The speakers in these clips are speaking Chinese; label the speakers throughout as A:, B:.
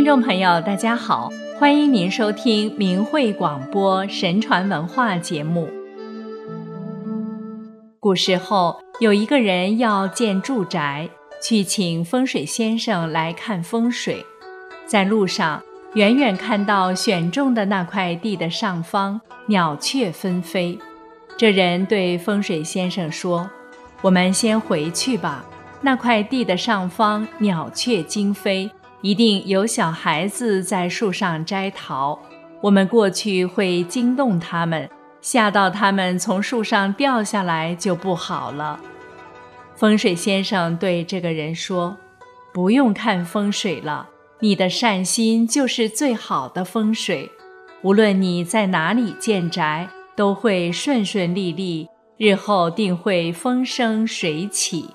A: 听众朋友，大家好，欢迎您收听明慧广播神传文化节目。古时候，有一个人要建住宅，去请风水先生来看风水。在路上，远远看到选中的那块地的上方，鸟雀纷飞。这人对风水先生说：“我们先回去吧。那块地的上方，鸟雀惊飞，一定有小孩子在树上摘桃。我们过去会惊动他们，吓到他们从树上掉下来就不好了。”风水先生对这个人说：“不用看风水了。”你的善心就是最好的风水，无论你在哪里建宅，都会顺顺利利，日后定会风生水起。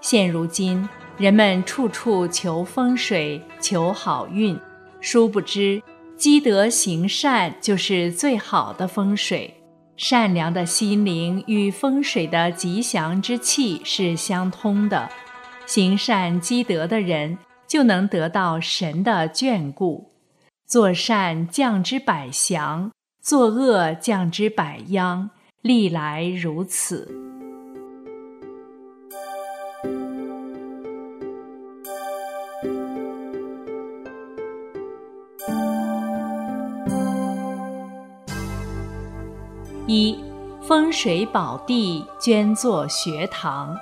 A: 现如今，人们处处求风水、求好运，殊不知积德行善就是最好的风水。善良的心灵与风水的吉祥之气是相通的，行善积德的人。就能得到神的眷顾，做善降之百祥，作恶降之百殃，历来如此。一风水宝地，捐作学堂。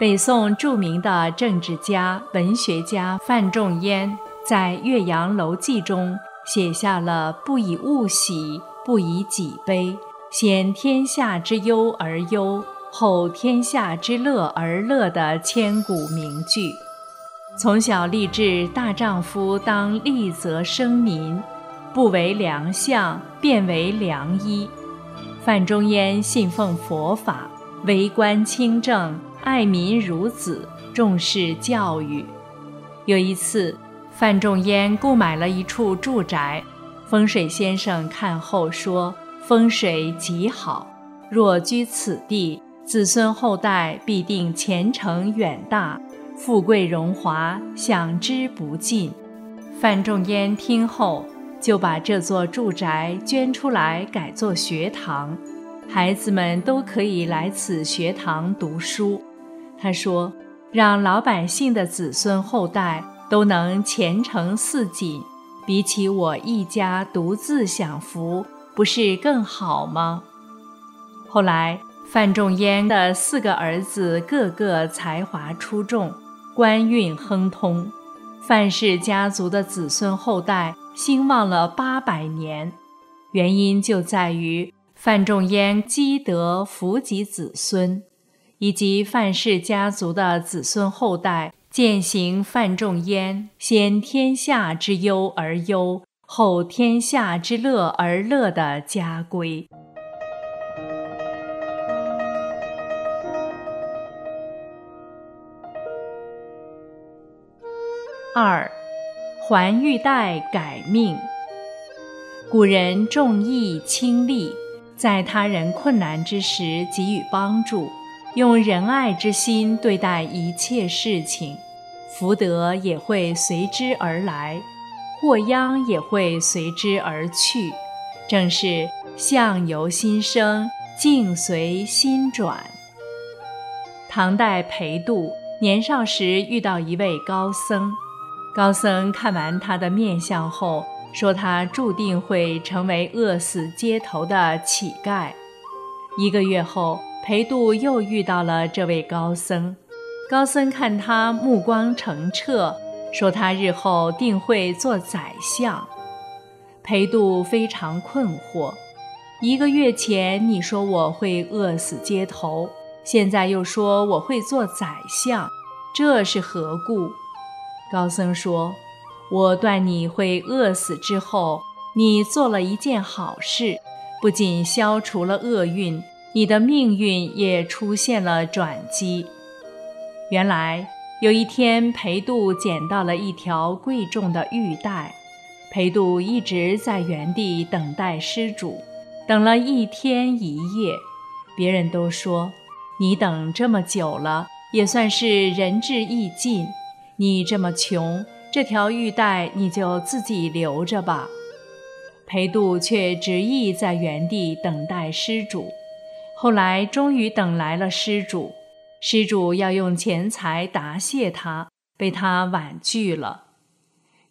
A: 北宋著名的政治家、文学家范仲淹在《岳阳楼记》中写下了“不以物喜，不以己悲，先天下之忧而忧，后天下之乐而乐”的千古名句。从小立志大丈夫当立则生民，不为良相，便为良医。范仲淹信奉佛法，为官清正。爱民如子，重视教育。有一次，范仲淹购买了一处住宅，风水先生看后说：“风水极好，若居此地，子孙后代必定前程远大，富贵荣华享之不尽。”范仲淹听后，就把这座住宅捐出来改作学堂，孩子们都可以来此学堂读书。他说：“让老百姓的子孙后代都能前程似锦，比起我一家独自享福，不是更好吗？”后来，范仲淹的四个儿子个个才华出众，官运亨通，范氏家族的子孙后代兴旺了八百年。原因就在于范仲淹积德福及子孙。以及范氏家族的子孙后代践行范仲淹“先天下之忧而忧，后天下之乐而乐”的家规。二，还玉带改命。古人重义轻利，在他人困难之时给予帮助。用仁爱之心对待一切事情，福德也会随之而来，祸殃也会随之而去。正是相由心生，境随心转。唐代裴度年少时遇到一位高僧，高僧看完他的面相后，说他注定会成为饿死街头的乞丐。一个月后。裴度又遇到了这位高僧，高僧看他目光澄澈，说他日后定会做宰相。裴度非常困惑：一个月前你说我会饿死街头，现在又说我会做宰相，这是何故？高僧说：“我断你会饿死之后，你做了一件好事，不仅消除了厄运。”你的命运也出现了转机。原来有一天，裴度捡到了一条贵重的玉带，裴度一直在原地等待施主，等了一天一夜。别人都说：“你等这么久了，也算是仁至义尽。你这么穷，这条玉带你就自己留着吧。”裴度却执意在原地等待施主。后来终于等来了施主，施主要用钱财答谢他，被他婉拒了。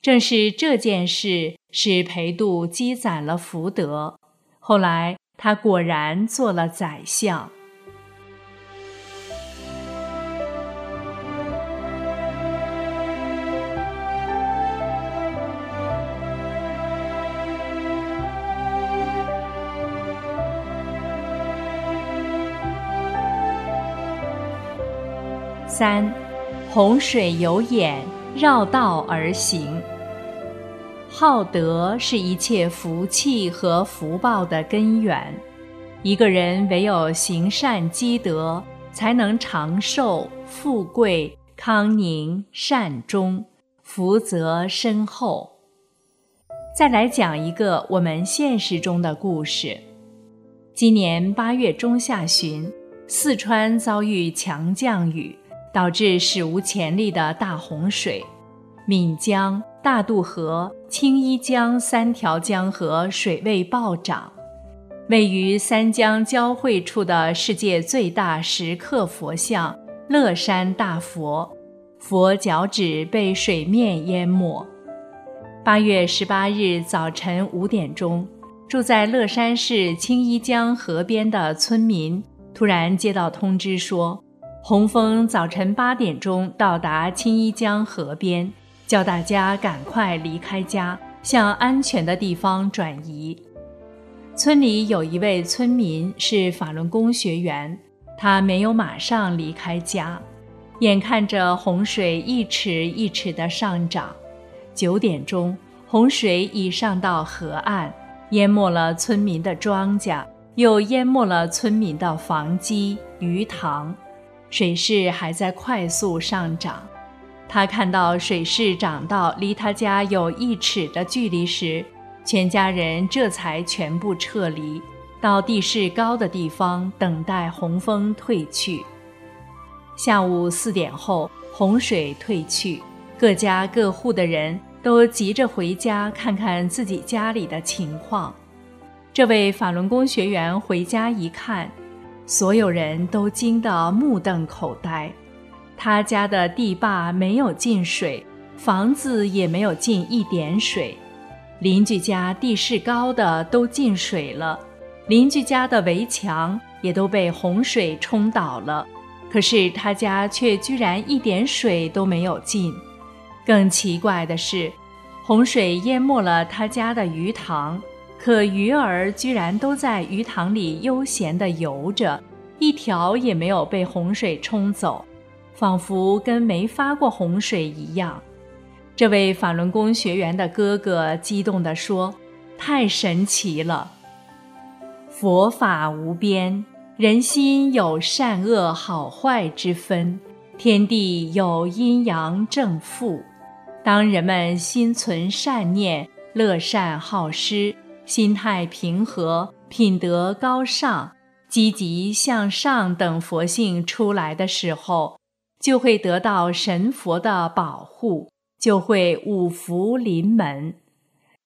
A: 正是这件事使裴度积攒了福德，后来他果然做了宰相。三，洪水有眼，绕道而行。好德是一切福气和福报的根源。一个人唯有行善积德，才能长寿、富贵、康宁、善终、福泽深厚。再来讲一个我们现实中的故事。今年八月中下旬，四川遭遇强降雨。导致史无前例的大洪水，岷江、大渡河、青衣江三条江河水位暴涨。位于三江交汇处的世界最大石刻佛像乐山大佛，佛脚趾被水面淹没。八月十八日早晨五点钟，住在乐山市青衣江河边的村民突然接到通知说。洪峰早晨八点钟到达青衣江河边，叫大家赶快离开家，向安全的地方转移。村里有一位村民是法轮功学员，他没有马上离开家，眼看着洪水一尺一尺的上涨，九点钟洪水已上到河岸，淹没了村民的庄稼，又淹没了村民的房基、鱼塘。水势还在快速上涨，他看到水势涨到离他家有一尺的距离时，全家人这才全部撤离到地势高的地方，等待洪峰退去。下午四点后，洪水退去，各家各户的人都急着回家看看自己家里的情况。这位法轮功学员回家一看。所有人都惊得目瞪口呆，他家的地坝没有进水，房子也没有进一点水，邻居家地势高的都进水了，邻居家的围墙也都被洪水冲倒了，可是他家却居然一点水都没有进。更奇怪的是，洪水淹没了他家的鱼塘。可鱼儿居然都在鱼塘里悠闲地游着，一条也没有被洪水冲走，仿佛跟没发过洪水一样。这位法轮功学员的哥哥激动地说：“太神奇了！佛法无边，人心有善恶好坏之分，天地有阴阳正负。当人们心存善念，乐善好施。”心态平和、品德高尚、积极向上等佛性出来的时候，就会得到神佛的保护，就会五福临门。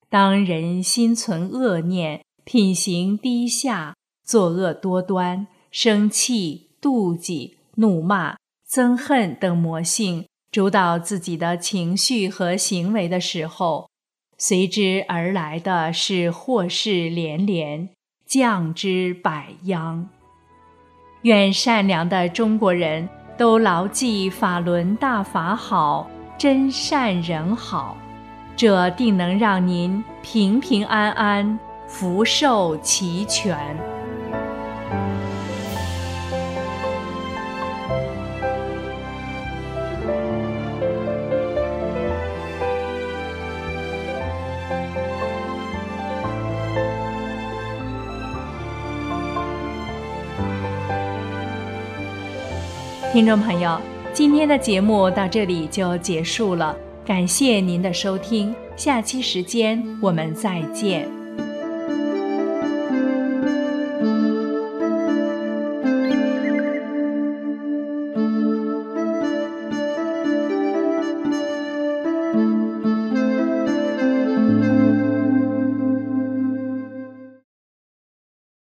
A: 当人心存恶念、品行低下、作恶多端、生气、妒忌、怒骂、憎恨等魔性主导自己的情绪和行为的时候，随之而来的是祸事连连，降之百殃。愿善良的中国人都牢记法轮大法好，真善人好，这定能让您平平安安，福寿齐全。听众朋友，今天的节目到这里就结束了，感谢您的收听，下期时间我们再见。